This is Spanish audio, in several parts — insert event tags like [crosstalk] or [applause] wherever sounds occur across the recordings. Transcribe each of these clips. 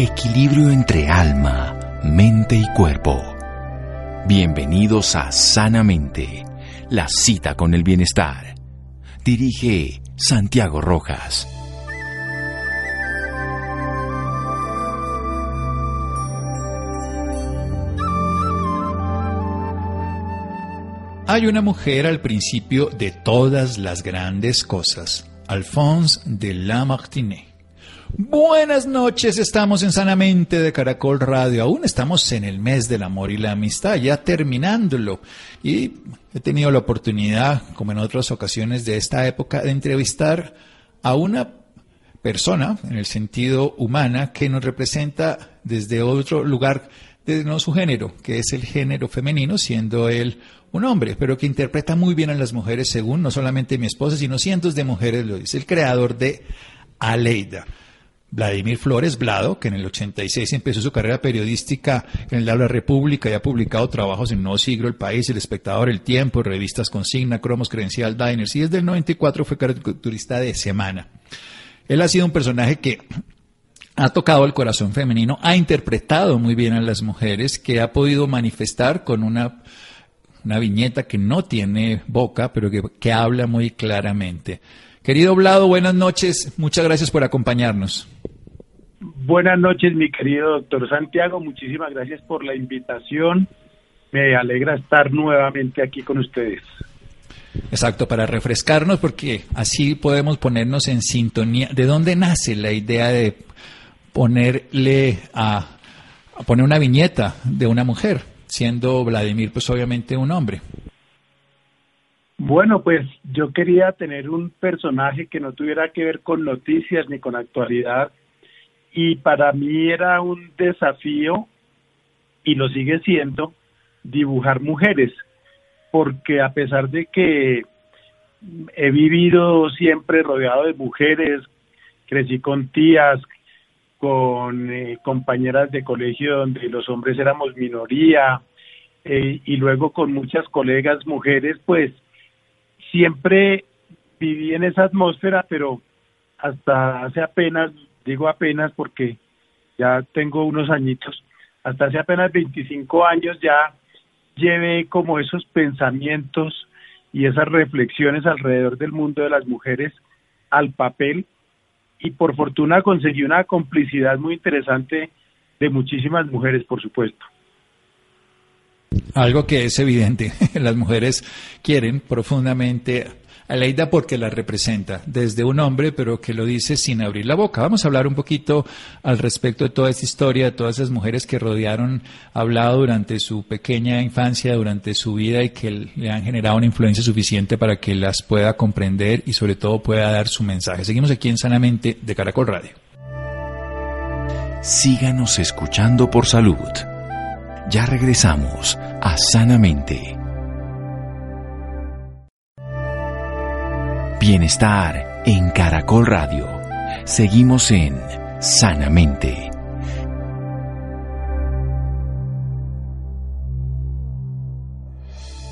Equilibrio entre alma, mente y cuerpo. Bienvenidos a Sanamente, la cita con el bienestar. Dirige Santiago Rojas. Hay una mujer al principio de todas las grandes cosas, Alphonse de Lamartine. Buenas noches, estamos en Sanamente de Caracol Radio. Aún estamos en el mes del amor y la amistad, ya terminándolo. Y he tenido la oportunidad, como en otras ocasiones de esta época, de entrevistar a una persona, en el sentido humana, que nos representa desde otro lugar de no su género, que es el género femenino, siendo él un hombre, pero que interpreta muy bien a las mujeres, según no solamente mi esposa, sino cientos de mujeres lo dice, el creador de Aleida. Vladimir Flores Blado, que en el 86 empezó su carrera periodística en el de República y ha publicado trabajos en Nuevo Siglo, El País, El Espectador, El Tiempo, revistas Consigna, Cromos, Credencial, Diners, y desde el 94 fue caricaturista de Semana. Él ha sido un personaje que ha tocado el corazón femenino, ha interpretado muy bien a las mujeres, que ha podido manifestar con una una viñeta que no tiene boca, pero que, habla muy claramente. Querido Blado, buenas noches. Muchas gracias por acompañarnos. Buenas noches, mi querido doctor Santiago. Muchísimas gracias por la invitación. Me alegra estar nuevamente aquí con ustedes. Exacto, para refrescarnos, porque así podemos ponernos en sintonía. ¿De dónde nace la idea de ponerle a poner una viñeta de una mujer? siendo Vladimir pues obviamente un hombre. Bueno, pues yo quería tener un personaje que no tuviera que ver con noticias ni con actualidad y para mí era un desafío y lo sigue siendo dibujar mujeres porque a pesar de que he vivido siempre rodeado de mujeres, crecí con tías, con eh, compañeras de colegio donde los hombres éramos minoría eh, y luego con muchas colegas mujeres, pues siempre viví en esa atmósfera, pero hasta hace apenas, digo apenas porque ya tengo unos añitos, hasta hace apenas 25 años ya llevé como esos pensamientos y esas reflexiones alrededor del mundo de las mujeres al papel y por fortuna conseguí una complicidad muy interesante de muchísimas mujeres, por supuesto. Algo que es evidente, [laughs] las mujeres quieren profundamente a Leida porque la representa desde un hombre, pero que lo dice sin abrir la boca. Vamos a hablar un poquito al respecto de toda esta historia, de todas esas mujeres que rodearon, hablado durante su pequeña infancia, durante su vida y que le han generado una influencia suficiente para que las pueda comprender y sobre todo pueda dar su mensaje. Seguimos aquí en Sanamente de Caracol Radio. Síganos escuchando por salud. Ya regresamos a Sanamente. Bienestar en Caracol Radio. Seguimos en Sanamente.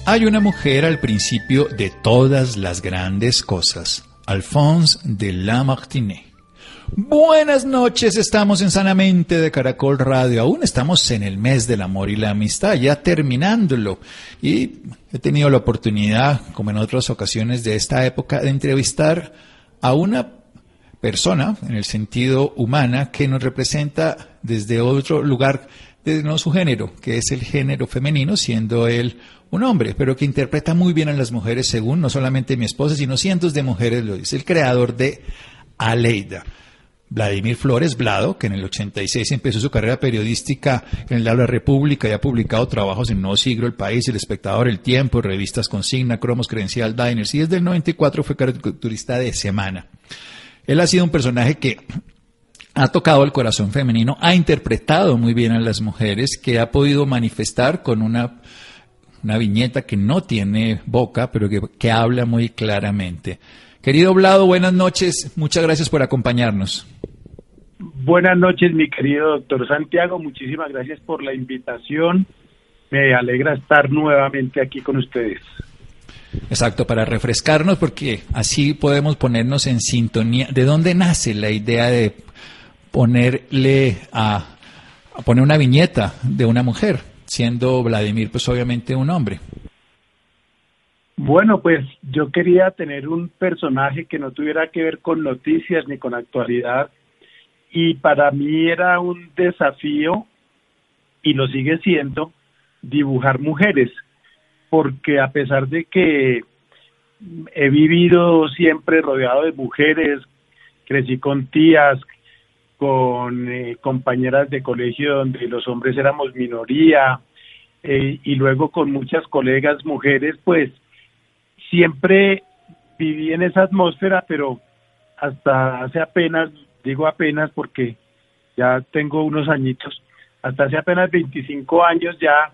Hay una mujer al principio de todas las grandes cosas, Alphonse de Lamartine. Buenas noches, estamos en Sanamente de Caracol Radio. Aún estamos en el mes del amor y la amistad, ya terminándolo. Y he tenido la oportunidad, como en otras ocasiones de esta época, de entrevistar a una persona, en el sentido humana, que nos representa desde otro lugar de no su género, que es el género femenino, siendo él un hombre, pero que interpreta muy bien a las mujeres, según no solamente mi esposa, sino cientos de mujeres lo dice, el creador de Aleida. Vladimir Flores Blado, que en el 86 empezó su carrera periodística en el de la República y ha publicado trabajos en Nuevo Siglo, El País, El Espectador, El Tiempo, revistas Consigna, Cromos, Credencial, Diners, y desde el 94 fue caricaturista de Semana. Él ha sido un personaje que ha tocado el corazón femenino, ha interpretado muy bien a las mujeres, que ha podido manifestar con una, una viñeta que no tiene boca, pero que, que habla muy claramente. Querido Blado, buenas noches. Muchas gracias por acompañarnos. Buenas noches, mi querido doctor Santiago. Muchísimas gracias por la invitación. Me alegra estar nuevamente aquí con ustedes. Exacto, para refrescarnos, porque así podemos ponernos en sintonía. ¿De dónde nace la idea de ponerle a, a poner una viñeta de una mujer, siendo Vladimir pues obviamente un hombre. Bueno, pues yo quería tener un personaje que no tuviera que ver con noticias ni con actualidad y para mí era un desafío y lo sigue siendo dibujar mujeres porque a pesar de que he vivido siempre rodeado de mujeres, crecí con tías, con eh, compañeras de colegio donde los hombres éramos minoría eh, y luego con muchas colegas mujeres, pues siempre viví en esa atmósfera, pero hasta hace apenas, digo apenas porque ya tengo unos añitos, hasta hace apenas 25 años ya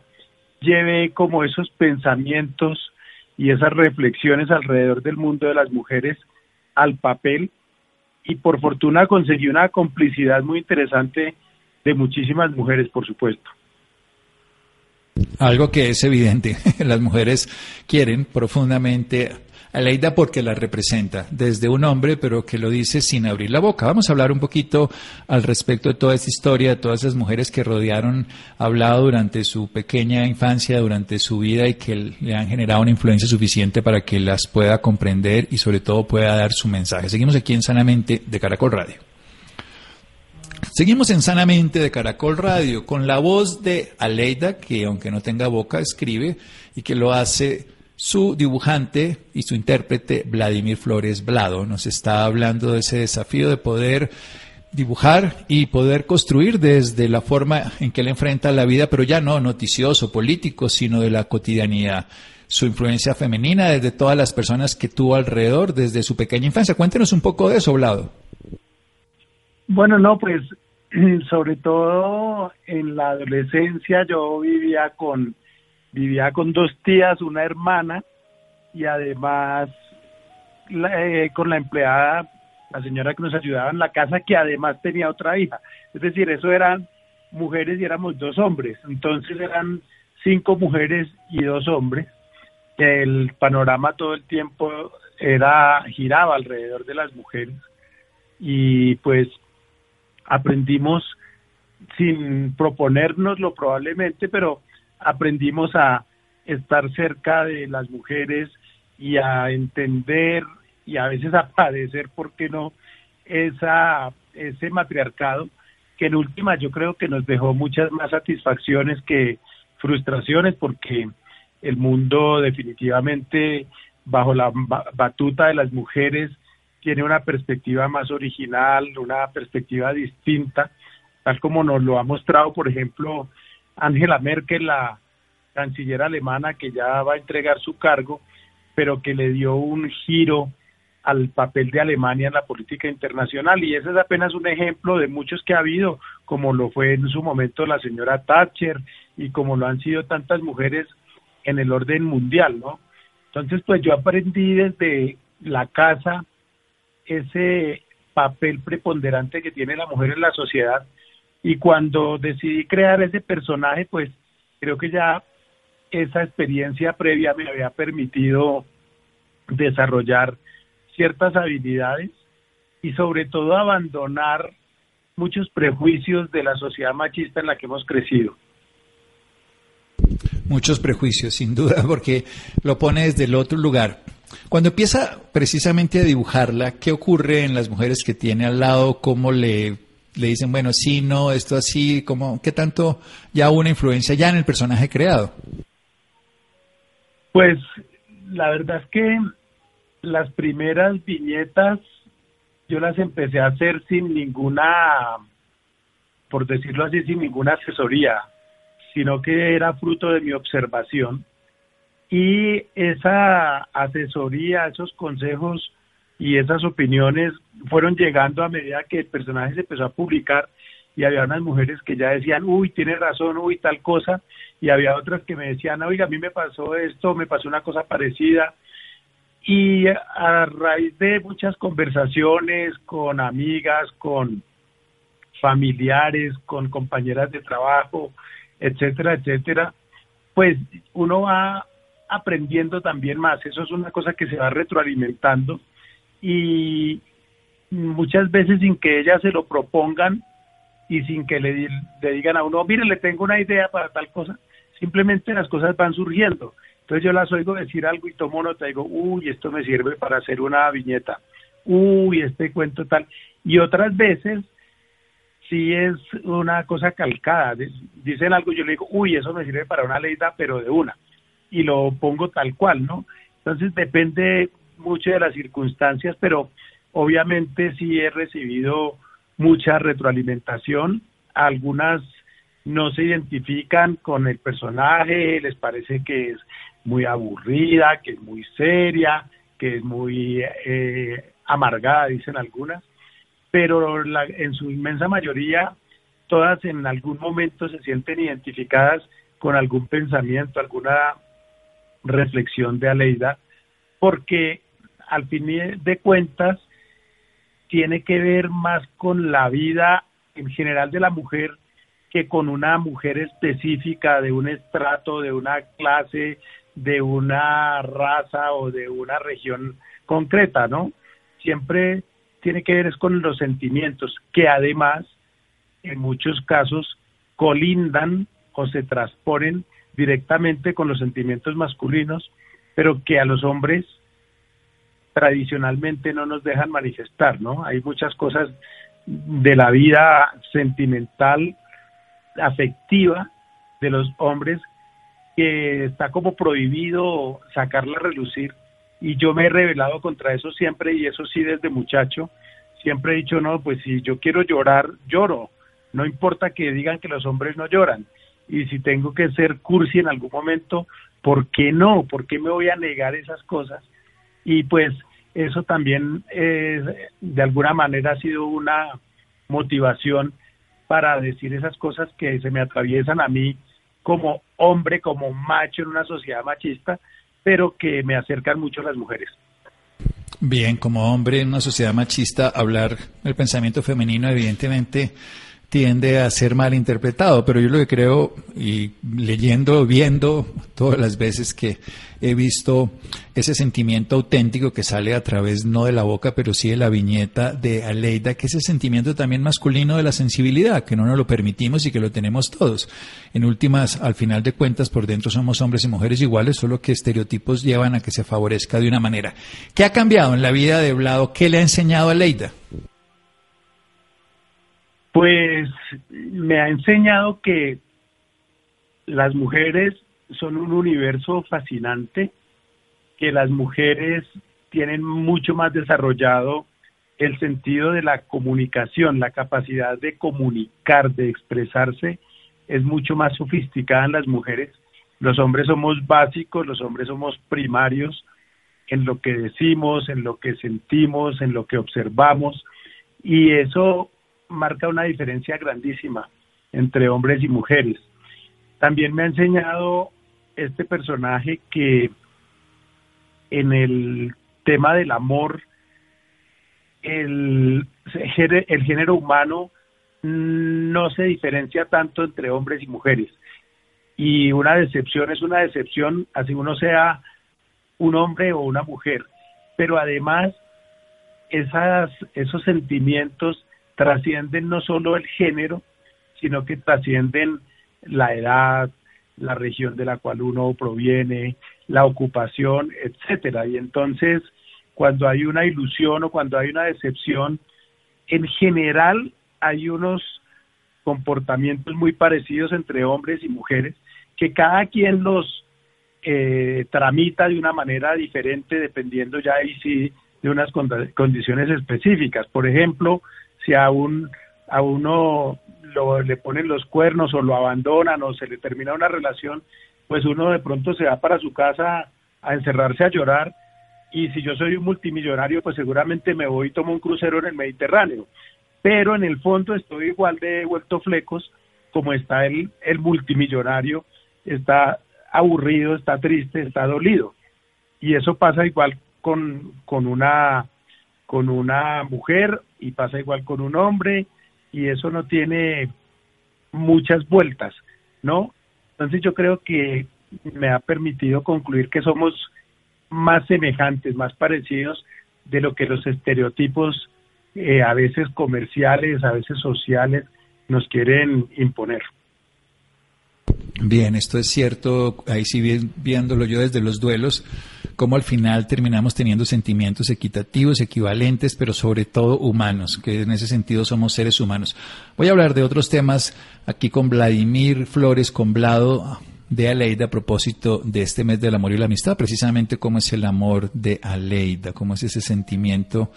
llevé como esos pensamientos y esas reflexiones alrededor del mundo de las mujeres al papel y por fortuna conseguí una complicidad muy interesante de muchísimas mujeres, por supuesto. Algo que es evidente, [laughs] las mujeres quieren profundamente a Leida porque la representa desde un hombre, pero que lo dice sin abrir la boca. Vamos a hablar un poquito al respecto de toda esta historia, de todas esas mujeres que rodearon, hablado durante su pequeña infancia, durante su vida y que le han generado una influencia suficiente para que las pueda comprender y sobre todo pueda dar su mensaje. Seguimos aquí en Sanamente de Caracol Radio. Seguimos en Sanamente de Caracol Radio con la voz de Aleida, que aunque no tenga boca, escribe y que lo hace su dibujante y su intérprete Vladimir Flores Blado. Nos está hablando de ese desafío de poder dibujar y poder construir desde la forma en que él enfrenta la vida, pero ya no noticioso, político, sino de la cotidianidad. Su influencia femenina desde todas las personas que tuvo alrededor desde su pequeña infancia. Cuéntenos un poco de eso, Blado. Bueno, no, pues [clears throat] sobre todo en la adolescencia yo vivía con vivía con dos tías, una hermana y además eh, con la empleada, la señora que nos ayudaba en la casa, que además tenía otra hija. Es decir, eso eran mujeres y éramos dos hombres. Entonces eran cinco mujeres y dos hombres. El panorama todo el tiempo era giraba alrededor de las mujeres y pues aprendimos sin proponérnoslo probablemente, pero aprendimos a estar cerca de las mujeres y a entender y a veces a padecer, ¿por qué no?, esa, ese matriarcado que en última yo creo que nos dejó muchas más satisfacciones que frustraciones porque el mundo definitivamente bajo la batuta de las mujeres tiene una perspectiva más original, una perspectiva distinta, tal como nos lo ha mostrado, por ejemplo, Angela Merkel, la canciller alemana que ya va a entregar su cargo, pero que le dio un giro al papel de Alemania en la política internacional y ese es apenas un ejemplo de muchos que ha habido, como lo fue en su momento la señora Thatcher y como lo han sido tantas mujeres en el orden mundial, ¿no? Entonces, pues yo aprendí desde la casa ese papel preponderante que tiene la mujer en la sociedad y cuando decidí crear ese personaje, pues creo que ya esa experiencia previa me había permitido desarrollar ciertas habilidades y sobre todo abandonar muchos prejuicios de la sociedad machista en la que hemos crecido. Muchos prejuicios, sin duda, [laughs] porque lo pone desde el otro lugar. Cuando empieza precisamente a dibujarla, ¿qué ocurre en las mujeres que tiene al lado? ¿Cómo le, le dicen, bueno, sí, no, esto así? ¿cómo, ¿Qué tanto ya una influencia ya en el personaje creado? Pues la verdad es que las primeras viñetas yo las empecé a hacer sin ninguna, por decirlo así, sin ninguna asesoría, sino que era fruto de mi observación y esa asesoría, esos consejos y esas opiniones fueron llegando a medida que el personaje se empezó a publicar y había unas mujeres que ya decían, uy, tiene razón, uy, tal cosa, y había otras que me decían, oiga, a mí me pasó esto, me pasó una cosa parecida. Y a raíz de muchas conversaciones con amigas, con familiares, con compañeras de trabajo, etcétera, etcétera, pues uno va aprendiendo también más. Eso es una cosa que se va retroalimentando y muchas veces sin que ellas se lo propongan, y sin que le, digan a uno, mire, le tengo una idea para tal cosa, simplemente las cosas van surgiendo. Entonces yo las oigo decir algo y tomo nota, digo, uy, esto me sirve para hacer una viñeta, uy, este cuento tal. Y otras veces sí es una cosa calcada. Dicen algo, yo le digo, uy, eso me sirve para una leida, pero de una. Y lo pongo tal cual, ¿no? Entonces depende mucho de las circunstancias, pero obviamente sí he recibido mucha retroalimentación. Algunas no se identifican con el personaje, les parece que es muy aburrida, que es muy seria, que es muy eh, amargada, dicen algunas, pero en su inmensa mayoría todas en algún momento se sienten identificadas con algún pensamiento, alguna reflexión de Aleida, porque al fin de cuentas tiene que ver más con la vida en general de la mujer que con una mujer específica de un estrato, de una clase, de una raza o de una región concreta, ¿no? Siempre tiene que ver es con los sentimientos, que además en muchos casos colindan o se transponen directamente con los sentimientos masculinos, pero que a los hombres tradicionalmente no nos dejan manifestar, ¿no? Hay muchas cosas de la vida sentimental, afectiva de los hombres que está como prohibido sacarla a relucir y yo me he rebelado contra eso siempre y eso sí desde muchacho, siempre he dicho, no, pues si yo quiero llorar, lloro, no importa que digan que los hombres no lloran y si tengo que ser cursi en algún momento, ¿por qué no? ¿Por qué me voy a negar esas cosas? Y pues eso también de alguna manera ha sido una motivación para decir esas cosas que se me atraviesan a mí como hombre, como macho en una sociedad machista, pero que me acercan mucho a las mujeres. Bien, como hombre en una sociedad machista, hablar el pensamiento femenino evidentemente tiende a ser mal interpretado, pero yo lo que creo, y leyendo, viendo todas las veces que he visto ese sentimiento auténtico que sale a través no de la boca, pero sí de la viñeta de Aleida, que es el sentimiento también masculino de la sensibilidad, que no nos lo permitimos y que lo tenemos todos. En últimas, al final de cuentas, por dentro somos hombres y mujeres iguales, solo que estereotipos llevan a que se favorezca de una manera. ¿Qué ha cambiado en la vida de Blado? ¿Qué le ha enseñado a Aleida? Pues me ha enseñado que las mujeres son un universo fascinante, que las mujeres tienen mucho más desarrollado el sentido de la comunicación, la capacidad de comunicar, de expresarse, es mucho más sofisticada en las mujeres. Los hombres somos básicos, los hombres somos primarios en lo que decimos, en lo que sentimos, en lo que observamos, y eso marca una diferencia grandísima entre hombres y mujeres. También me ha enseñado este personaje que en el tema del amor, el, el género humano no se diferencia tanto entre hombres y mujeres. Y una decepción es una decepción, así uno sea un hombre o una mujer. Pero además, esas, esos sentimientos trascienden no solo el género, sino que trascienden la edad, la región de la cual uno proviene, la ocupación, etcétera. Y entonces, cuando hay una ilusión o cuando hay una decepción, en general hay unos comportamientos muy parecidos entre hombres y mujeres que cada quien los eh, tramita de una manera diferente dependiendo ya ahí sí de unas condiciones específicas. Por ejemplo, si a un a uno lo, le ponen los cuernos o lo abandonan o se le termina una relación, pues uno de pronto se va para su casa a encerrarse a llorar y si yo soy un multimillonario, pues seguramente me voy y tomo un crucero en el Mediterráneo. Pero en el fondo estoy igual de vuelto flecos como está el, el multimillonario, está aburrido, está triste, está dolido. Y eso pasa igual con, con una con una mujer y pasa igual con un hombre y eso no tiene muchas vueltas, ¿no? Entonces yo creo que me ha permitido concluir que somos más semejantes, más parecidos de lo que los estereotipos eh, a veces comerciales, a veces sociales nos quieren imponer. Bien, esto es cierto, ahí sí viéndolo yo desde los duelos, como al final terminamos teniendo sentimientos equitativos, equivalentes, pero sobre todo humanos, que en ese sentido somos seres humanos. Voy a hablar de otros temas aquí con Vladimir Flores Comblado de Aleida a propósito de este mes del amor y la amistad, precisamente cómo es el amor de Aleida, cómo es ese sentimiento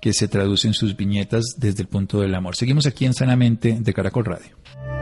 que se traduce en sus viñetas desde el punto del amor. Seguimos aquí en Sanamente de Caracol Radio.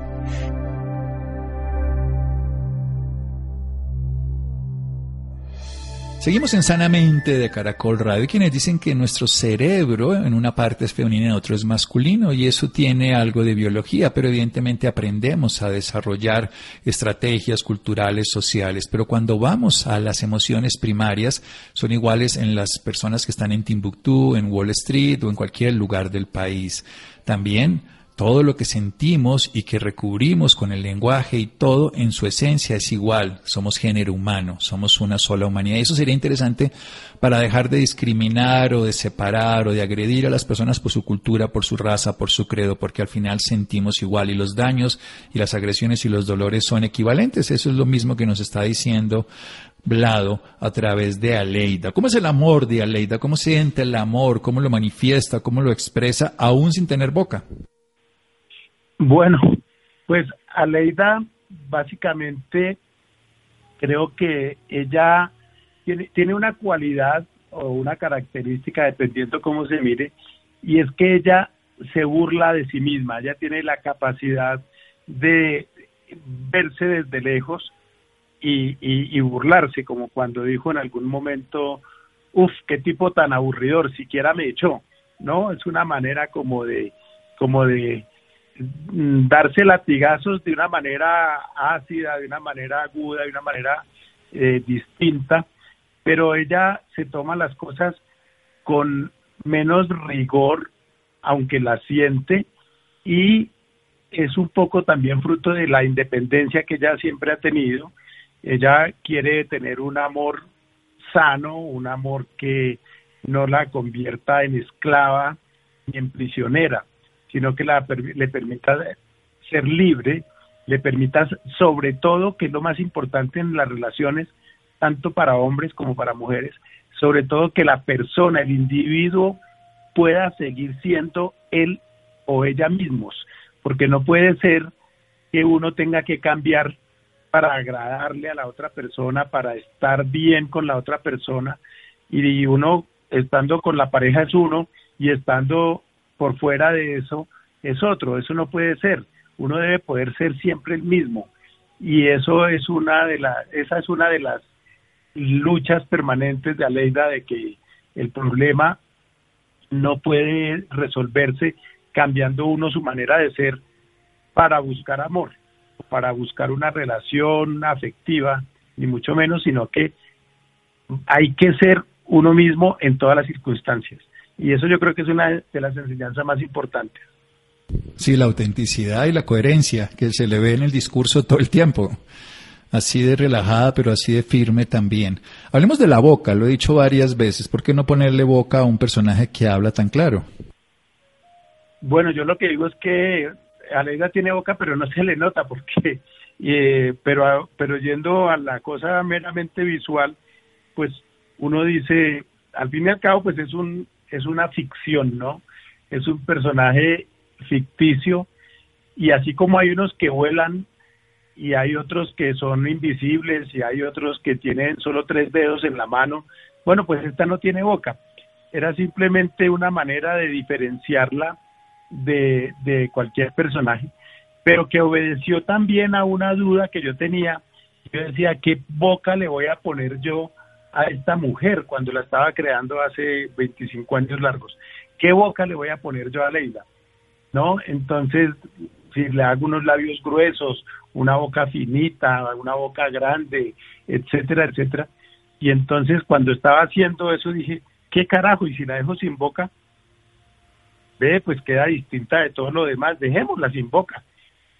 Seguimos en Sanamente de Caracol Radio, quienes dicen que nuestro cerebro en una parte es femenino y en otro es masculino, y eso tiene algo de biología, pero evidentemente aprendemos a desarrollar estrategias culturales, sociales, pero cuando vamos a las emociones primarias, son iguales en las personas que están en Timbuktu, en Wall Street o en cualquier lugar del país. También todo lo que sentimos y que recubrimos con el lenguaje y todo en su esencia es igual. Somos género humano, somos una sola humanidad. Y eso sería interesante para dejar de discriminar o de separar o de agredir a las personas por su cultura, por su raza, por su credo, porque al final sentimos igual y los daños y las agresiones y los dolores son equivalentes. Eso es lo mismo que nos está diciendo Blado a través de Aleida. ¿Cómo es el amor de Aleida? ¿Cómo siente el amor? ¿Cómo lo manifiesta? ¿Cómo lo expresa aún sin tener boca? Bueno, pues Aleida básicamente creo que ella tiene, tiene una cualidad o una característica, dependiendo cómo se mire, y es que ella se burla de sí misma, ella tiene la capacidad de verse desde lejos y, y, burlarse, como cuando dijo en algún momento, uff, qué tipo tan aburridor, siquiera me echó, ¿no? Es una manera como de, como de darse latigazos de una manera ácida, de una manera aguda, de una manera eh, distinta, pero ella se toma las cosas con menos rigor, aunque la siente, y es un poco también fruto de la independencia que ella siempre ha tenido. Ella quiere tener un amor sano, un amor que no la convierta en esclava ni en prisionera sino que la, le permita ser libre, le permita sobre todo, que es lo más importante en las relaciones, tanto para hombres como para mujeres, sobre todo que la persona, el individuo, pueda seguir siendo él o ella mismos, porque no puede ser que uno tenga que cambiar para agradarle a la otra persona, para estar bien con la otra persona, y uno estando con la pareja es uno y estando por fuera de eso es otro, eso no puede ser. Uno debe poder ser siempre el mismo y eso es una de las esa es una de las luchas permanentes de Aleida de que el problema no puede resolverse cambiando uno su manera de ser para buscar amor, para buscar una relación afectiva, ni mucho menos, sino que hay que ser uno mismo en todas las circunstancias. Y eso yo creo que es una de las enseñanzas más importantes. Sí, la autenticidad y la coherencia que se le ve en el discurso todo el tiempo. Así de relajada, pero así de firme también. Hablemos de la boca, lo he dicho varias veces. ¿Por qué no ponerle boca a un personaje que habla tan claro? Bueno, yo lo que digo es que Aleida tiene boca, pero no [laughs] se le nota, porque, eh, pero, pero yendo a la cosa meramente visual, pues uno dice, al fin y al cabo, pues es un es una ficción, ¿no? Es un personaje ficticio y así como hay unos que vuelan y hay otros que son invisibles y hay otros que tienen solo tres dedos en la mano, bueno, pues esta no tiene boca. Era simplemente una manera de diferenciarla de, de cualquier personaje, pero que obedeció también a una duda que yo tenía. Yo decía, ¿qué boca le voy a poner yo a esta mujer cuando la estaba creando hace 25 años largos? ¿Qué boca le voy a poner yo a Leila? ¿no? Entonces, si le hago unos labios gruesos, una boca finita, una boca grande, etcétera, etcétera. Y entonces cuando estaba haciendo eso dije, ¿qué carajo? Y si la dejo sin boca, ve, pues queda distinta de todo lo demás, dejémosla sin boca.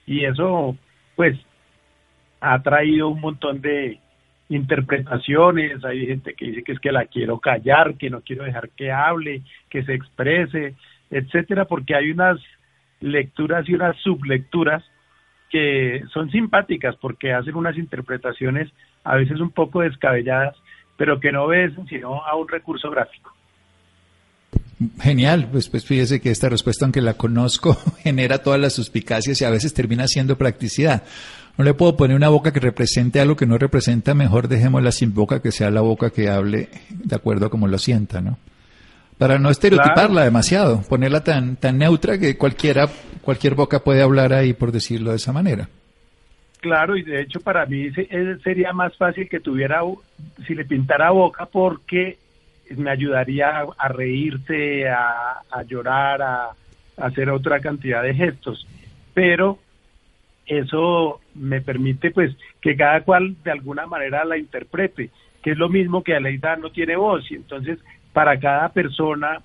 Y eso, pues, ha traído un montón de interpretaciones, hay gente que dice que es que la quiero callar, que no quiero dejar que hable, que se exprese, etcétera, porque hay unas lecturas y unas sublecturas que son simpáticas porque hacen unas interpretaciones a veces un poco descabelladas, pero que no obedecen sino a un recurso gráfico. Genial, pues, pues fíjese que esta respuesta, aunque la conozco, [laughs] genera todas las suspicacias y a veces termina siendo practicidad. No le puedo poner una boca que represente algo que no representa, mejor dejémosla sin boca, que sea la boca que hable de acuerdo a como lo sienta, ¿no? Para no estereotiparla demasiado, ponerla tan, tan neutra que cualquiera, cualquier boca puede hablar ahí, por decirlo de esa manera. Claro, y de hecho para mí sería más fácil que tuviera, si le pintara boca, porque me ayudaría a, reírse, a, llorar, a, hacer otra cantidad de gestos. Pero eso me permite pues que cada cual de alguna manera la interprete, que es lo mismo que Aleida no tiene voz y entonces para cada persona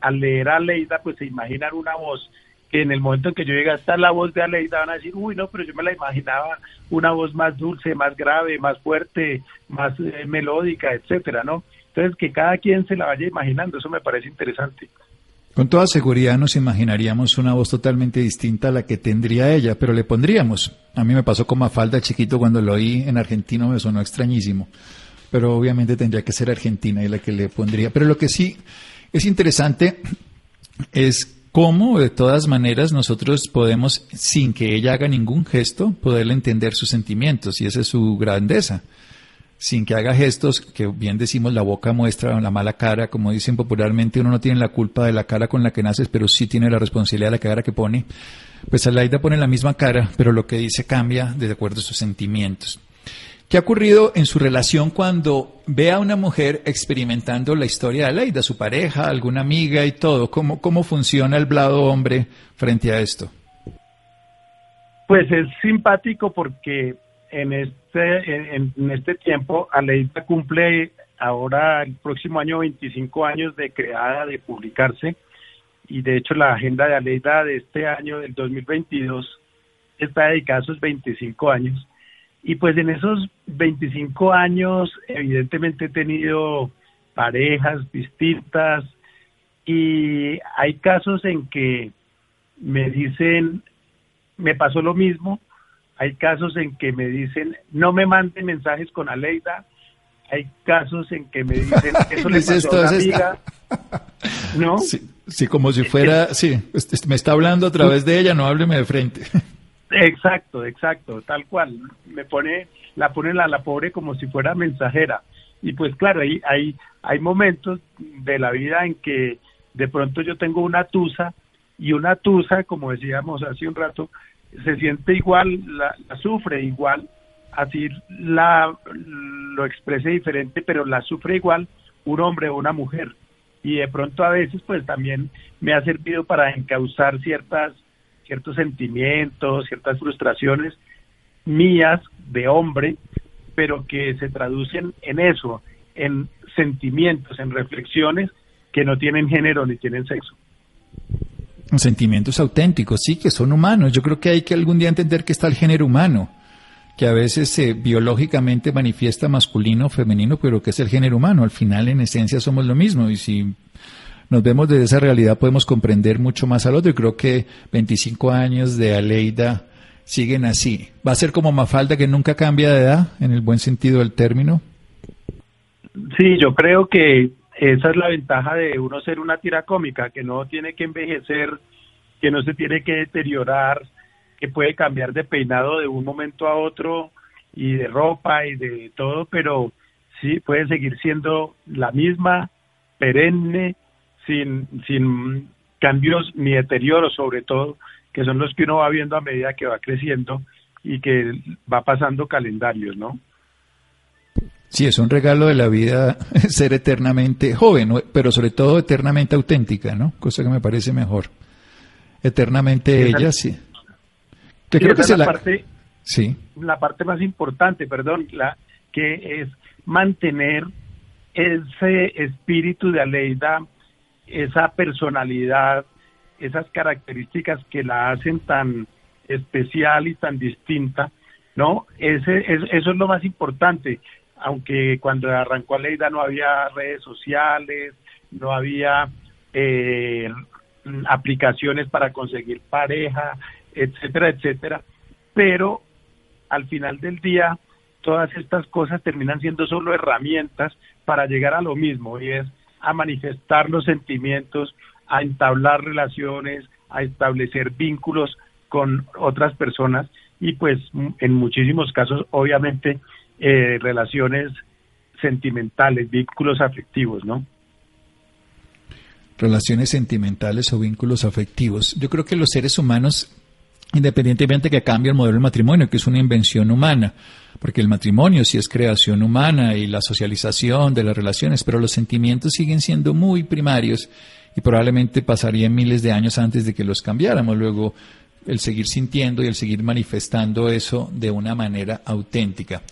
al leer a Aleida pues se imaginan una voz que en el momento en que yo llegue a estar la voz de Aleida van a decir, uy no, pero yo me la imaginaba una voz más dulce, más grave, más fuerte, más eh, melódica, etcétera, ¿no? Entonces, que cada quien se la vaya imaginando, eso me parece interesante. Con toda seguridad nos imaginaríamos una voz totalmente distinta a la que tendría ella, pero le pondríamos. A mí me pasó con Mafalda chiquito cuando lo oí en argentino, me sonó extrañísimo. Pero obviamente tendría que ser argentina y la que le pondría. Pero lo que sí es interesante es cómo de todas maneras nosotros podemos, sin que ella haga ningún gesto, poderle entender sus sentimientos y esa es su grandeza sin que haga gestos, que bien decimos la boca muestra la mala cara, como dicen popularmente, uno no tiene la culpa de la cara con la que naces, pero sí tiene la responsabilidad de la cara que pone. Pues Alaida pone la misma cara, pero lo que dice cambia de acuerdo a sus sentimientos. ¿Qué ha ocurrido en su relación cuando ve a una mujer experimentando la historia de Alaida, su pareja, alguna amiga y todo? ¿Cómo, cómo funciona el blado hombre frente a esto? Pues es simpático porque en este, en, este tiempo, Aleida cumple ahora el próximo año 25 años de creada, de publicarse, y de hecho la agenda de Aleida de este año, del 2022, está dedicada a esos 25 años. Y pues en esos 25 años, evidentemente he tenido parejas distintas y hay casos en que me dicen, me pasó lo mismo, hay casos en que me dicen, no me manden mensajes con Aleida. Hay casos en que me dicen, [laughs] eso le pasó a una amiga. ¿No? Sí, como si fuera, sí, me está hablando a través de ella, no hábleme de frente. [laughs] Exacto, exacto, tal cual. Me pone, la pone la, la pobre como si fuera mensajera. Y pues claro, hay, hay, hay momentos de la vida en que de pronto yo tengo una tusa y una tusa, como decíamos hace un rato, se siente igual, la, sufre igual, así la lo exprese diferente, pero la sufre igual un hombre o una mujer. Y de pronto a veces pues también me ha servido para encauzar ciertas ciertos sentimientos, ciertas frustraciones mías de hombre, pero que se traducen en eso, en sentimientos, en reflexiones que no tienen género ni tienen sexo sentimientos auténticos, sí, que son humanos. Yo creo que hay que algún día entender que está el género humano, que a veces se biológicamente manifiesta masculino o femenino, pero que es el género humano. Al final, en esencia, somos lo mismo. Y si nos vemos desde esa realidad, podemos comprender mucho más al otro. Y creo que 25 años de Aleida siguen así. ¿Va a ser como Mafalda, que nunca cambia de edad, en el buen sentido del término? Sí, yo creo que esa es la ventaja de uno ser una tira cómica, que no tiene que envejecer, que no se tiene que deteriorar, que puede cambiar de peinado de un momento a otro y de ropa y de todo, pero sí puede seguir siendo la misma, perenne, sin, sin cambios ni deterioros sobre todo, que son los que uno va viendo a medida que va creciendo y que va pasando calendarios, ¿no? Sí, es un regalo de la vida [laughs] ser eternamente joven, pero sobre todo eternamente auténtica, ¿no? Cosa que me parece mejor. Eternamente ella, sí. Que creo que es la, parte, sí. la parte más importante, perdón, la que es mantener ese espíritu de Aleida esa personalidad, esas características que la hacen tan especial y tan distinta, ¿no? Ese, eso es lo más importante, aunque cuando arrancó Aleida no había redes sociales, no había eh, aplicaciones para conseguir pareja, etcétera, etcétera, pero al final del día todas estas cosas terminan siendo solo herramientas para llegar a lo mismo y es a manifestar los sentimientos, a entablar relaciones, a establecer vínculos con otras personas y pues en muchísimos casos obviamente eh, relaciones sentimentales, vínculos afectivos, ¿no? Relaciones sentimentales o vínculos afectivos. Yo creo que los seres humanos, independientemente que cambie el modelo del matrimonio, que es una invención humana, porque el matrimonio sí es creación humana y la socialización de las relaciones, pero los sentimientos siguen siendo muy primarios y probablemente pasarían miles de años antes de que los cambiáramos. Luego, el seguir sintiendo y el seguir manifestando eso de una manera auténtica.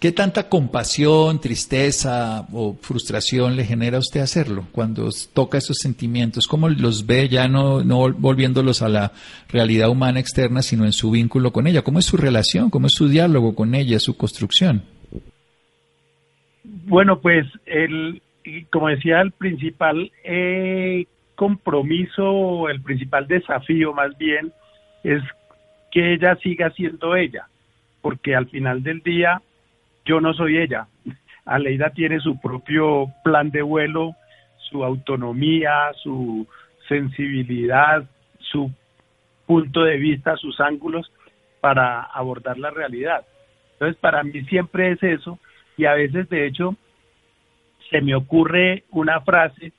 ¿Qué tanta compasión, tristeza o frustración le genera a usted hacerlo cuando toca esos sentimientos? ¿Cómo los ve ya no, volviéndolos a la realidad humana externa, sino en su vínculo con ella? ¿Cómo es su relación? ¿Cómo es su diálogo con ella, su construcción? Bueno, pues el, como decía, el principal eh, compromiso, el principal desafío más bien, es que ella siga siendo ella, porque al final del día yo no soy ella. [laughs] Aleida tiene su propio plan de vuelo, su autonomía, su sensibilidad, su punto de vista, sus ángulos para abordar la realidad. Entonces, para mí siempre es eso y a veces, de hecho, se me ocurre una frase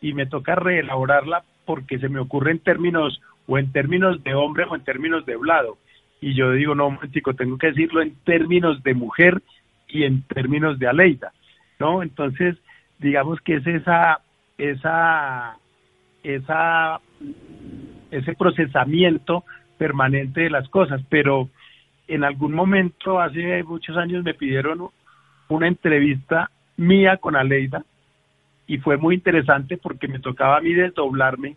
y me toca reelaborarla porque se me ocurre en términos o en términos de hombre o en términos de hablado. Y yo digo, no, chico, tengo que decirlo en términos de mujer y en términos de Aleida, ¿no? Entonces, digamos que es esa, esa, esa, ese procesamiento permanente de las cosas, pero en algún momento, hace muchos años, me pidieron una entrevista mía con Aleida y fue muy interesante porque me tocaba a mí desdoblarme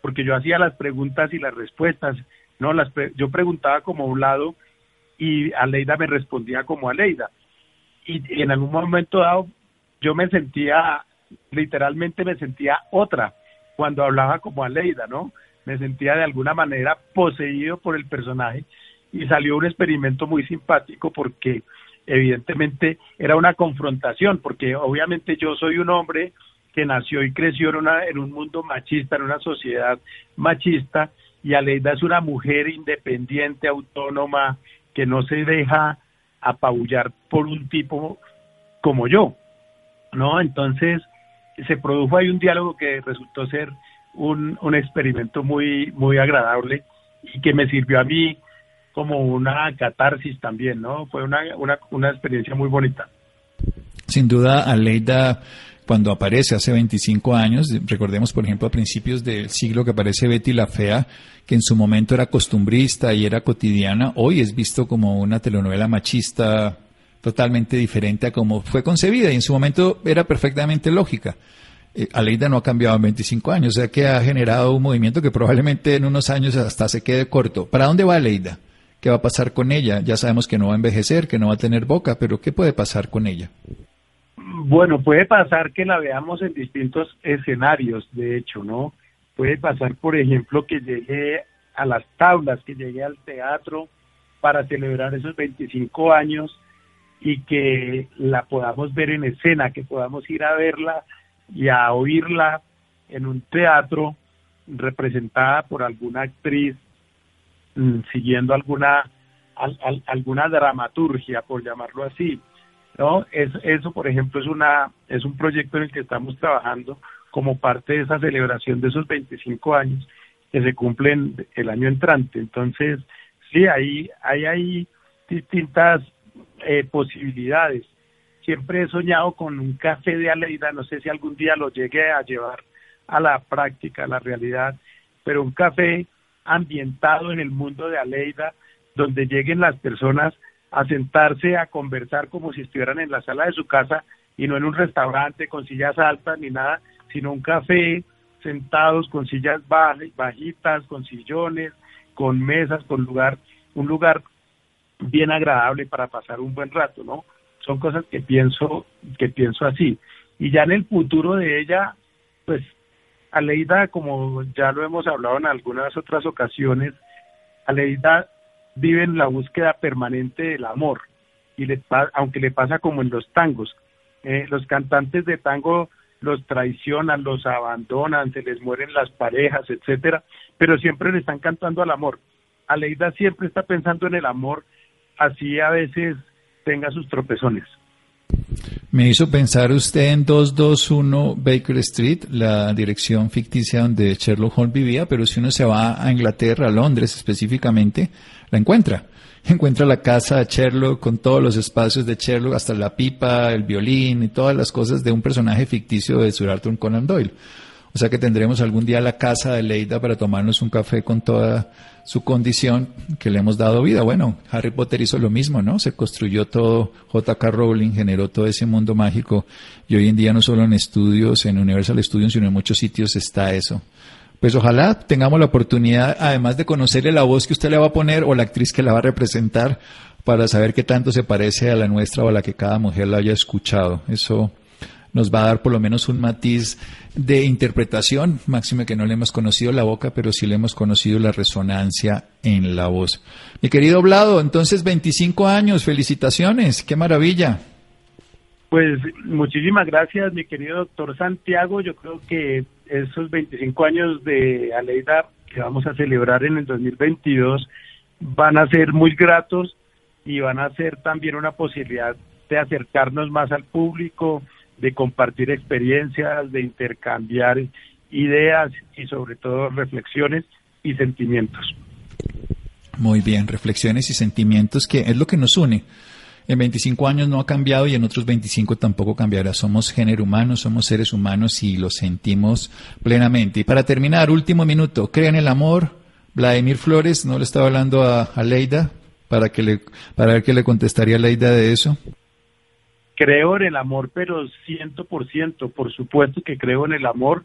porque yo hacía las preguntas y las respuestas, no las yo preguntaba como un lado y Aleida me respondía como Aleida. Y en algún momento dado yo me sentía literalmente me sentía otra cuando hablaba como Aleida, ¿no? Me sentía de alguna manera poseído por el personaje y salió un experimento muy simpático porque evidentemente era una confrontación, porque obviamente yo soy un hombre que nació y creció en, una, en un mundo machista, en una sociedad machista, y Aleida es una mujer independiente, autónoma, que no se deja apabullar por un tipo como yo, ¿no? Entonces se produjo ahí un diálogo que resultó ser un, un experimento muy, muy agradable y que me sirvió a mí como una catarsis también, ¿no? Fue una, una, una experiencia muy bonita. Sin duda, Aleida cuando aparece hace 25 años, recordemos por ejemplo a principios del siglo que aparece Betty la Fea, que en su momento era costumbrista y era cotidiana, hoy es visto como una telenovela machista totalmente diferente a como fue concebida y en su momento era perfectamente lógica. Eh, Aleida no ha cambiado en 25 años, o sea que ha generado un movimiento que probablemente en unos años hasta se quede corto. ¿Para dónde va Aleida? ¿Qué va a pasar con ella? Ya sabemos que no va a envejecer, que no va a tener boca, pero ¿qué puede pasar con ella? Bueno, puede pasar que la veamos en distintos escenarios, de hecho, ¿no? Puede pasar, por ejemplo, que llegue a las tablas, que llegue al teatro para celebrar esos 25 años y que la podamos ver en escena, que podamos ir a verla y a oírla en un teatro representada por alguna actriz mm, siguiendo alguna alguna dramaturgia, por llamarlo así. ¿No? Es, eso, por ejemplo, es, una, es un proyecto en el que estamos trabajando como parte de esa celebración de esos 25 años que se cumplen el año entrante. Entonces, sí, hay, hay, hay distintas eh, posibilidades. Siempre he soñado con un café de Aleida, no sé si algún día lo llegue a llevar a la práctica, a la realidad, pero un café ambientado en el mundo de Aleida, donde lleguen las personas a sentarse a conversar como si estuvieran en la sala de su casa y no en un restaurante con sillas altas ni nada, sino un café sentados con sillas bajitas, con sillones, con mesas, con lugar, un lugar bien agradable para pasar un buen rato, ¿no? Son cosas que pienso, que pienso así. Y ya en el futuro de ella, pues Aleida, como ya lo hemos hablado en algunas otras ocasiones, Aleida vive en la búsqueda permanente del amor, y aunque le pasa como en los tangos. Eh, los cantantes de tango los traicionan, los abandonan, se les mueren las parejas, etcétera, pero siempre le están cantando al amor. Aleida siempre está pensando en el amor, así a veces tenga sus tropezones. Me hizo pensar usted en 221 Baker Street, la dirección ficticia donde Sherlock Holmes vivía, pero si uno se va a Inglaterra, a Londres específicamente, la encuentra. Encuentra la casa de Sherlock con todos los espacios de Sherlock, hasta la pipa, el violín y todas las cosas de un personaje ficticio de Sir Arthur Conan Doyle. O sea que tendremos algún día la casa de Leida para tomarnos un café con toda su condición que le hemos dado vida. Bueno, Harry Potter hizo lo mismo, ¿no? Se construyó todo, J.K. Rowling generó todo ese mundo mágico y hoy en día no solo en estudios, en Universal Studios, sino en muchos sitios está eso. Pues ojalá tengamos la oportunidad, además de conocerle la voz que usted le va a poner o la actriz que la va a representar, para saber qué tanto se parece a la nuestra o a la que cada mujer la haya escuchado. Eso nos va a dar por lo menos un matiz de interpretación, máxime que no le hemos conocido la boca, pero sí le hemos conocido la resonancia en la voz. Mi querido Blado, entonces 25 años, felicitaciones, qué maravilla. Pues muchísimas gracias, mi querido doctor Santiago. Yo creo que esos 25 años de Aleida que vamos a celebrar en el 2022 van a ser muy gratos y van a ser también una posibilidad de acercarnos más al público, de compartir experiencias, de intercambiar ideas y sobre todo reflexiones y sentimientos. Muy bien, reflexiones y sentimientos que es lo que nos une. En 25 años no ha cambiado y en otros 25 tampoco cambiará. Somos género humano, somos seres humanos y lo sentimos plenamente. Y para terminar, último minuto, ¿creen el amor? Vladimir Flores, no le estaba hablando a, a Leida para que le para ver qué le contestaría Leida de eso creo en el amor, pero ciento por ciento, por supuesto que creo en el amor.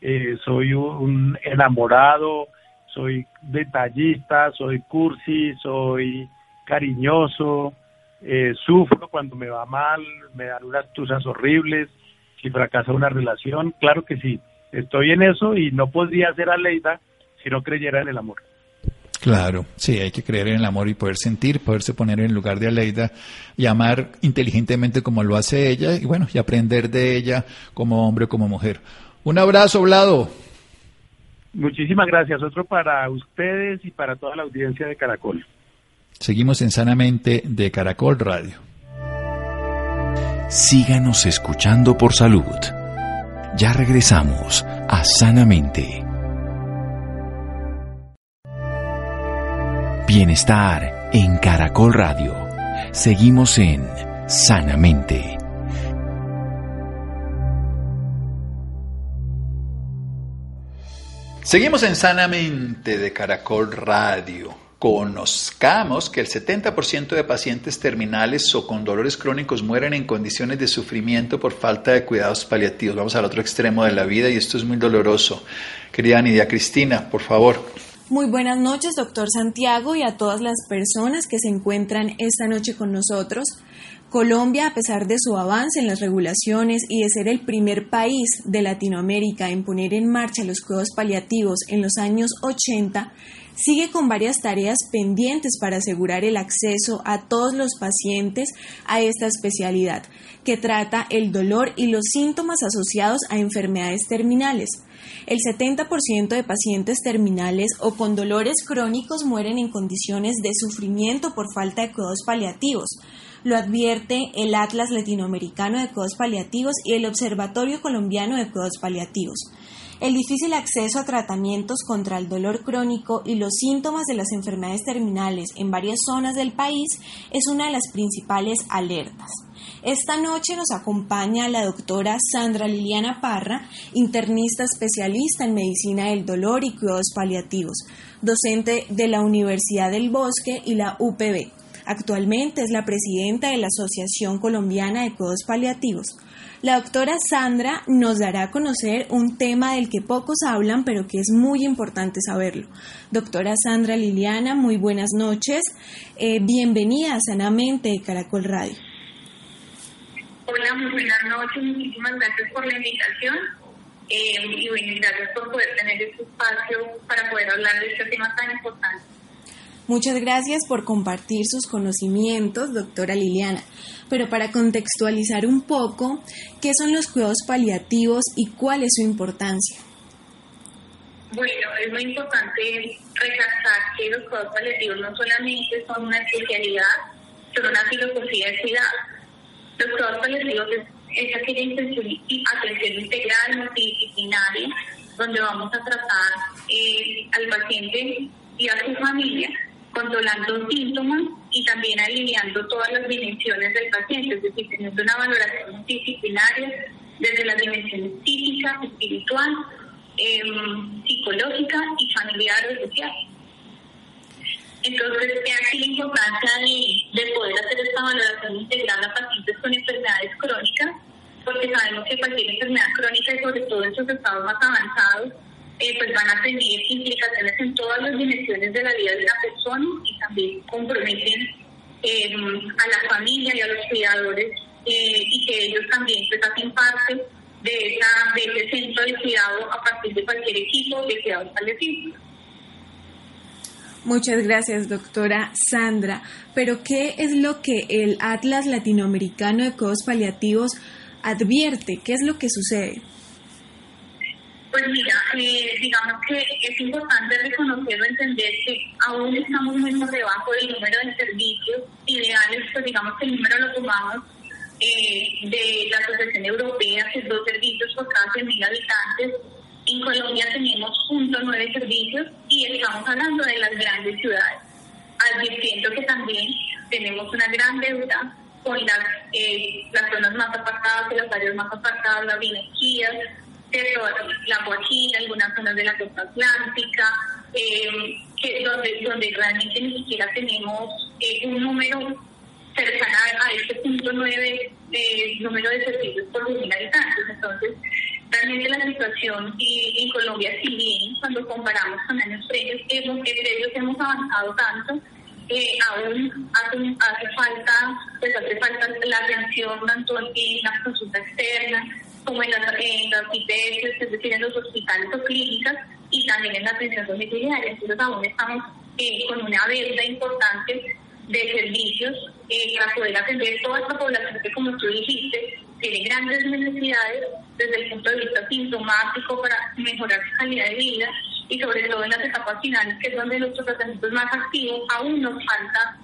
Eh, soy un enamorado, soy detallista, soy cursi, soy cariñoso, eh, sufro cuando me va mal, me dan unas tusas horribles, si fracasa una relación, claro que sí, estoy en eso y no podría ser Aleida si no creyera en el amor. Claro, sí, hay que creer en el amor y poder sentir, poderse poner en lugar de Aleida y amar inteligentemente como lo hace ella y bueno, y aprender de ella como hombre o como mujer. Un abrazo, Blado. Muchísimas gracias. Otro para ustedes y para toda la audiencia de Caracol. Seguimos en Sanamente de Caracol Radio. Síganos escuchando por salud. Ya regresamos a Sanamente. Bienestar en Caracol Radio. Seguimos en Sanamente. Seguimos en Sanamente de Caracol Radio. Conozcamos que el 70% de pacientes terminales o con dolores crónicos mueren en condiciones de sufrimiento por falta de cuidados paliativos. Vamos al otro extremo de la vida y esto es muy doloroso. Querida Nidia Cristina, por favor. Muy buenas noches, doctor Santiago, y a todas las personas que se encuentran esta noche con nosotros. Colombia, a pesar de su avance en las regulaciones y de ser el primer país de Latinoamérica en poner en marcha los cuidados paliativos en los años 80, sigue con varias tareas pendientes para asegurar el acceso a todos los pacientes a esta especialidad, que trata el dolor y los síntomas asociados a enfermedades terminales. El 70% de pacientes terminales o con dolores crónicos mueren en condiciones de sufrimiento por falta de cuidados paliativos. Lo advierte el Atlas Latinoamericano de Cuidados Paliativos y el Observatorio Colombiano de Cuidados Paliativos. El difícil acceso a tratamientos contra el dolor crónico y los síntomas de las enfermedades terminales en varias zonas del país es una de las principales alertas. Esta noche nos acompaña la doctora Sandra Liliana Parra, internista especialista en medicina del dolor y cuidados paliativos, docente de la Universidad del Bosque y la UPB. Actualmente es la presidenta de la Asociación Colombiana de Cuidados Paliativos. La doctora Sandra nos dará a conocer un tema del que pocos hablan, pero que es muy importante saberlo. Doctora Sandra Liliana, muy buenas noches. Eh, bienvenida Sanamente de Caracol Radio. Hola, muy buenas noches. Muchísimas gracias por la invitación. Eh, y bueno, gracias por poder tener este espacio para poder hablar de este tema tan importante. Muchas gracias por compartir sus conocimientos, doctora Liliana. Pero para contextualizar un poco, ¿qué son los cuidados paliativos y cuál es su importancia? Bueno, es muy importante recalcar que los cuidados paliativos no solamente son una especialidad, son una filosofía de cuidado. Los cuidados paliativos es, aquella atención integral, multidisciplinaria, donde vamos a tratar eh, al paciente y a su familia controlando síntomas y también alineando todas las dimensiones del paciente, es decir, teniendo una valoración multidisciplinaria desde las dimensiones física, espiritual, em, psicológica y familiar o social. Entonces, es aquí la importancia de, de, poder hacer esta valoración integral a pacientes con enfermedades crónicas, porque sabemos que cualquier enfermedad crónica y sobre todo en sus estados más avanzados, eh, pues van a tener implicaciones en todas las dimensiones de la vida de la persona y también comprometen eh, a la familia y a los cuidadores eh, y que ellos también pues hacen parte de, esa, de ese centro de cuidado a partir de cualquier equipo de cuidado establecido. Muchas gracias, doctora Sandra. Pero, ¿qué es lo que el Atlas Latinoamericano de Cuidados Paliativos advierte? ¿Qué es lo que sucede? Pues mira, eh, digamos que es importante reconocerlo, entender que aún estamos muy debajo del número de servicios ideales, pues digamos que el número lo tomamos eh, de la Asociación Europea, que es dos servicios por cada 100.000 habitantes. En Colombia tenemos 0.9 servicios y estamos hablando de las grandes ciudades, advirtiendo que también tenemos una gran deuda con las, eh, las zonas más apartadas, las áreas más apartadas, las vinequías, la Guajira, algunas zonas de la costa atlántica, eh, que donde, donde realmente ni siquiera tenemos eh, un número cercano a este punto nueve de número de servicios por mil habitantes. Entonces, realmente la situación en Colombia, si bien cuando comparamos con años previos, hemos, previos hemos avanzado tanto, eh, aún hace, hace, falta, pues hace falta la atención tanto en la consulta externa, como en las, en las IPS, es decir, en los hospitales o clínicas, y también en la atención domiciliaria. Entonces aún estamos eh, con una deuda importante de servicios eh, para poder atender toda esta población que, como tú dijiste, tiene grandes necesidades desde el punto de vista sintomático para mejorar su calidad de vida y sobre todo en las etapas finales, que es donde nuestros tratamientos más activos, aún nos falta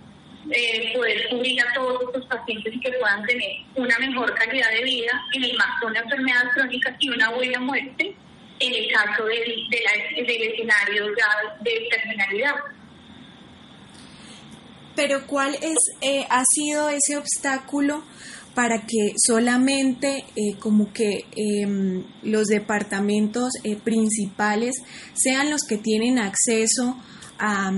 eh, poder cubrir a todos estos pacientes y que puedan tener una mejor calidad de vida en el de una enfermedad crónica y una buena muerte en el caso del, del escenario de terminalidad. Pero ¿cuál es eh, ha sido ese obstáculo para que solamente eh, como que em, los departamentos eh, principales sean los que tienen acceso a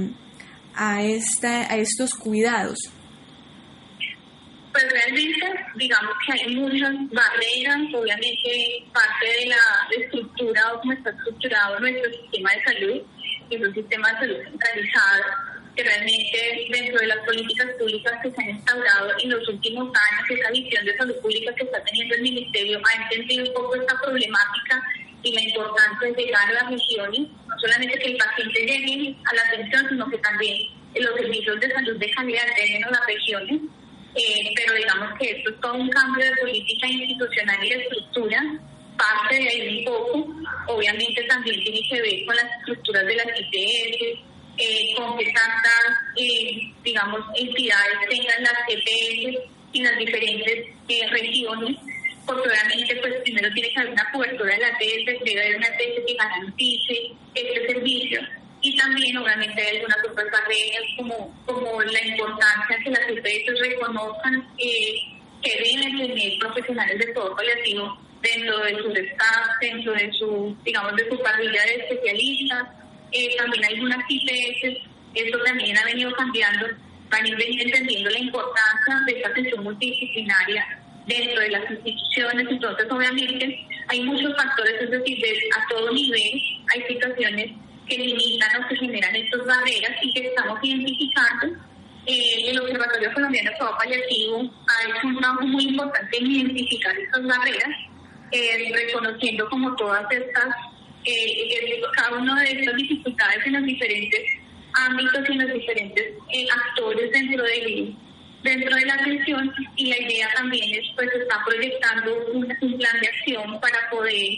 a, esta, a estos cuidados? Pues realmente, digamos que hay muchas barreras, obviamente parte de la estructura o cómo está estructurado nuestro sistema de salud, es un sistema de salud centralizado, que realmente dentro de las políticas públicas que se han instaurado en los últimos años, esa visión de salud pública que está teniendo el Ministerio ha entendido un poco esta problemática y la importancia de llegar a las regiones, no solamente que el paciente llegue a la atención, sino que también los servicios de salud de calidad lleguen a las regiones. Eh, pero digamos que esto es todo un cambio de política institucional y de estructura, parte de ahí un poco, obviamente también tiene que ver con las estructuras de las IPS, eh, con que tantas, eh, digamos, entidades tengan las EPS en las diferentes regiones porque obviamente pues primero tiene que haber una cobertura de la EPS, debe haber una EPS que garantice este servicio y también obviamente hay algunas otras barreras como, como la importancia que las EPS reconozcan eh, que deben tener profesionales de todo paliativo dentro de su staff, dentro de su, digamos, de su parrilla de especialistas. Eh, también algunas IPS, esto también ha venido cambiando, van a venir entendiendo la importancia de esta atención multidisciplinaria dentro de las instituciones. Entonces, obviamente, hay muchos factores, es decir, a todo nivel hay situaciones que limitan o que generan estas barreras y que estamos identificando. Eh, el Observatorio Colombiano de Trabajo Paliativo ha hecho un trabajo muy importante en identificar estas barreras, eh, reconociendo como todas estas, eh, cada una de estas dificultades en los diferentes ámbitos y en los diferentes actores dentro del dentro de la atención y la idea también es pues está proyectando un, plan de acción para poder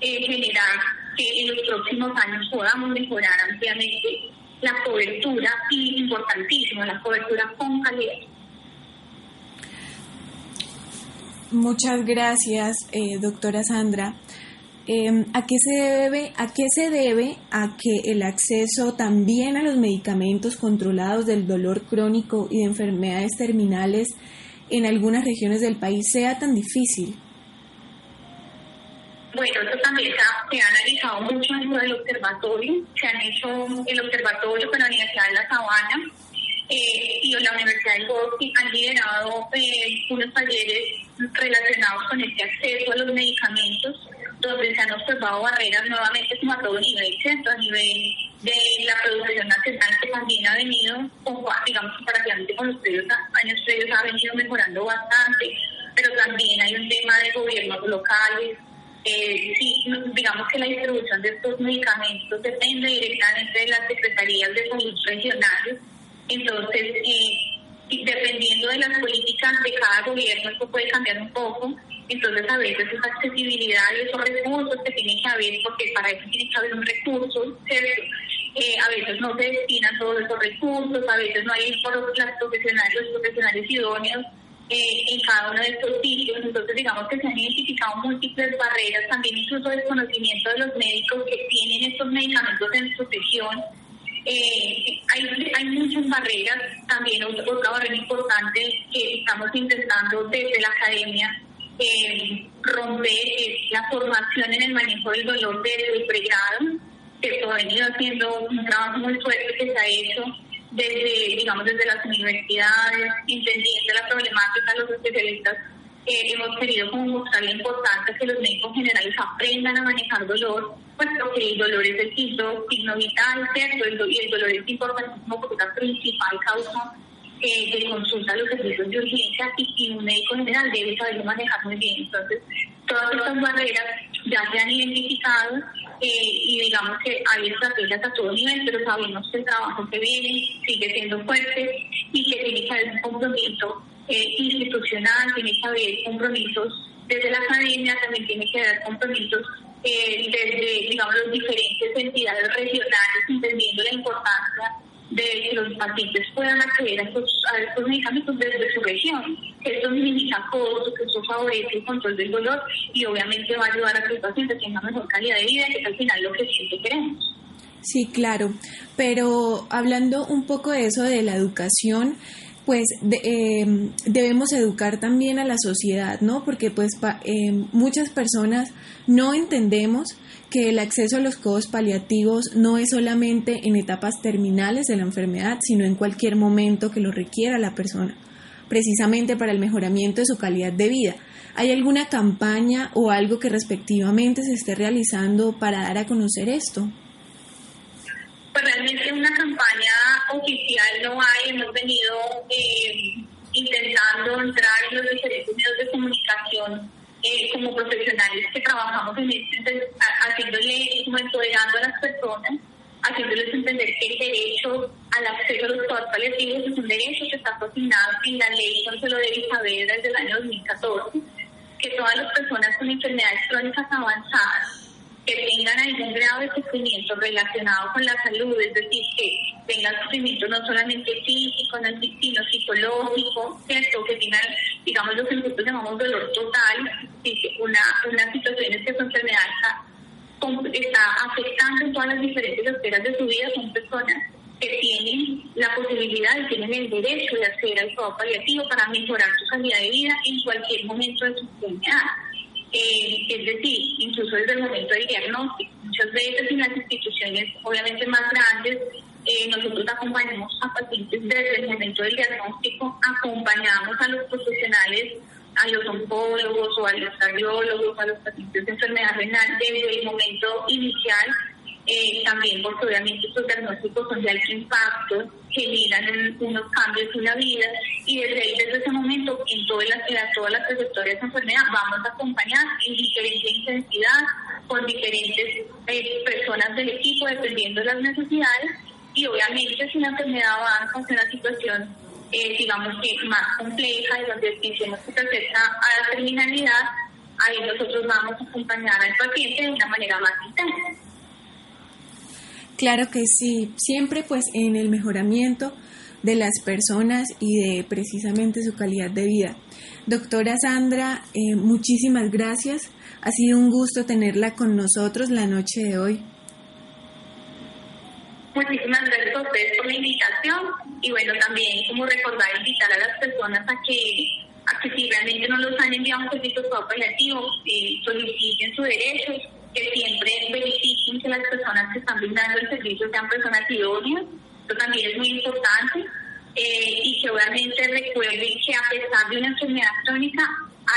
generar que en los próximos años podamos mejorar ampliamente la cobertura y importantísimo la cobertura con calidad. Muchas gracias, eh, doctora Sandra. Em, ¿A qué se debe a qué se debe a que el acceso también a los medicamentos controlados del dolor crónico y de enfermedades terminales en algunas regiones del país sea tan difícil? Bueno, esto también se ha, analizado mucho dentro del observatorio. Se han hecho el observatorio con la Universidad de La Sabana eh, y la Universidad del Bosque han liderado eh, unos talleres relacionados con este acceso a los medicamentos, donde se han observado barreras nuevamente como a todo nivel, ¿cierto? A nivel de la producción nacional que también ha venido, digamos, comparativamente con los previos años previos, ha venido mejorando bastante, pero también hay un tema de gobiernos locales, eh, sí, digamos que la distribución de estos medicamentos depende directamente de las secretarías de salud regionales. Entonces, eh, dependiendo de las políticas de cada gobierno, esto puede cambiar un poco. Entonces, a veces esa accesibilidad y esos recursos que tienen que haber, porque para eso tiene que haber un recurso, ¿cierto? Eh, a veces no se destinan todos esos recursos, a veces no hay por las profesionales, los profesionales idóneos eh, en cada uno de estos sitios. Entonces, digamos que se han identificado múltiples barreras, también incluso desconocimiento de los médicos que tienen estos medicamentos en su región. Eh, hay, hay muchas barreras, también otra barrera importante que estamos intentando desde la academia eh, romper la formación en el manejo del dolor desde el pregrado, que ha venido haciendo un trabajo muy fuerte que se ha hecho desde, digamos, desde las universidades, entendiendo la problemática, los especialistas eh, hemos querido como mostrar la importancia que los médicos generales aprendan a manejar dolor, pues porque el dolor es el signo vital, ¿cierto? y el dolor es importantísimo porque es la principal causa eh, de consulta los servicios de urgencia y, un médico general debe saberlo manejar muy bien. Entonces, todas estas barreras ya se han identificado eh, y digamos que hay estrategias a todo nivel, pero sabemos que el trabajo que viene sigue siendo fuerte y que tiene que haber un compromiso eh, institucional, tiene que haber compromisos desde la academia, también tiene que haber compromisos eh, desde, digamos, las diferentes entidades regionales, entendiendo la importancia de que los pacientes puedan acceder a estos, medicamentos desde su región, que esto minimiza costos, que esto favorece el control del dolor y obviamente va a ayudar a que los pacientes tengan mejor calidad de vida, que es al final lo que siempre queremos. Sí, claro, pero hablando un poco de eso de la educación, pues eh, debemos educar también a la sociedad, ¿no? Porque pues eh, muchas personas no entendemos que el acceso a los codos paliativos no es solamente en etapas terminales de la enfermedad, sino en cualquier momento que lo requiera la persona, precisamente para el mejoramiento de su calidad de vida. ¿Hay alguna campaña o algo que respectivamente se esté realizando para dar a conocer esto? Pues realmente una campaña oficial no hay, hemos venido eh, intentando entrar en los diferentes medios de comunicación eh, como profesionales que trabajamos en este, haciéndole, como empoderando a las personas, haciéndoles entender que el derecho al acceso a los cuidados paliativos es un derecho que está cocinado en la ley, no se lo debe saber desde el año 2014, que todas las personas con enfermedades crónicas avanzadas que tengan algún grado de sufrimiento relacionado con la salud, es decir, que tengan sufrimiento no solamente físico, sino psicológico, ¿cierto? Que tengan, digamos, lo que nosotros llamamos dolor total, una, una situación en que su enfermedad está, afectando en todas las diferentes esferas de su vida, son personas que tienen la posibilidad y tienen el derecho de acceder al cuidado paliativo para mejorar su calidad de vida en cualquier momento de su enfermedad. Eh, es decir, incluso desde el momento del diagnóstico. Muchas veces en las instituciones, obviamente más grandes, eh, nosotros acompañamos a pacientes desde el momento del diagnóstico, acompañamos a los profesionales a los oncólogos o a los cardiólogos, a los pacientes de enfermedad renal desde el momento inicial, eh, también porque obviamente estos diagnósticos son de alto impacto, generan unos cambios en la vida y desde ahí, desde ese momento, en todas las, todas las trayectorias de enfermedad vamos a acompañar en diferente intensidad, con diferentes eh, personas del equipo, dependiendo de las necesidades y obviamente si la enfermedad avanza en una situación eh, digamos que más compleja y donde pensemos que se acerca a la terminalidad, ahí nosotros vamos a acompañar al paciente de una manera más intensa. Claro que sí, siempre pues en el mejoramiento de las personas y de precisamente su calidad de vida. Doctora Sandra, eh, muchísimas gracias. Ha sido un gusto tenerla con nosotros la noche de hoy. Muchísimas gracias a ustedes por la invitación y bueno, también como recordar, invitar a las personas a que, a que si realmente no los han enviado un servicio paliativo, eh, soliciten su derecho, que siempre verifiquen que las personas que están brindando el servicio sean personas idóneas, esto también es muy importante, eh, y que obviamente recuerden que a pesar de una enfermedad crónica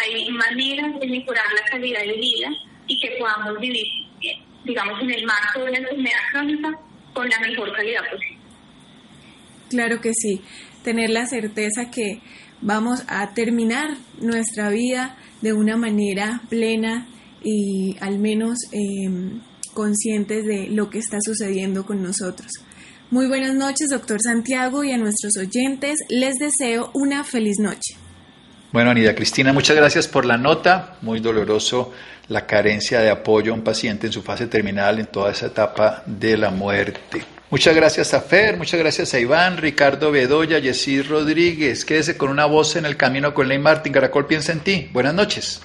hay maneras de mejorar la calidad de vida y que podamos vivir, digamos, en el marco de una enfermedad crónica con la mejor calidad posible. Claro que sí, tener la certeza que vamos a terminar nuestra vida de una manera plena y al menos em, conscientes de lo que está sucediendo con nosotros. Muy buenas noches, doctor Santiago, y a nuestros oyentes les deseo una feliz noche. Bueno, Anida Cristina, muchas gracias por la nota. Muy doloroso la carencia de apoyo a un paciente en su fase terminal en toda esa etapa de la muerte. Muchas gracias a Fer, muchas gracias a Iván, Ricardo Bedoya, Yesid Rodríguez. Quédese con una voz en el camino con Ley Martín. Caracol piensa en ti. Buenas noches.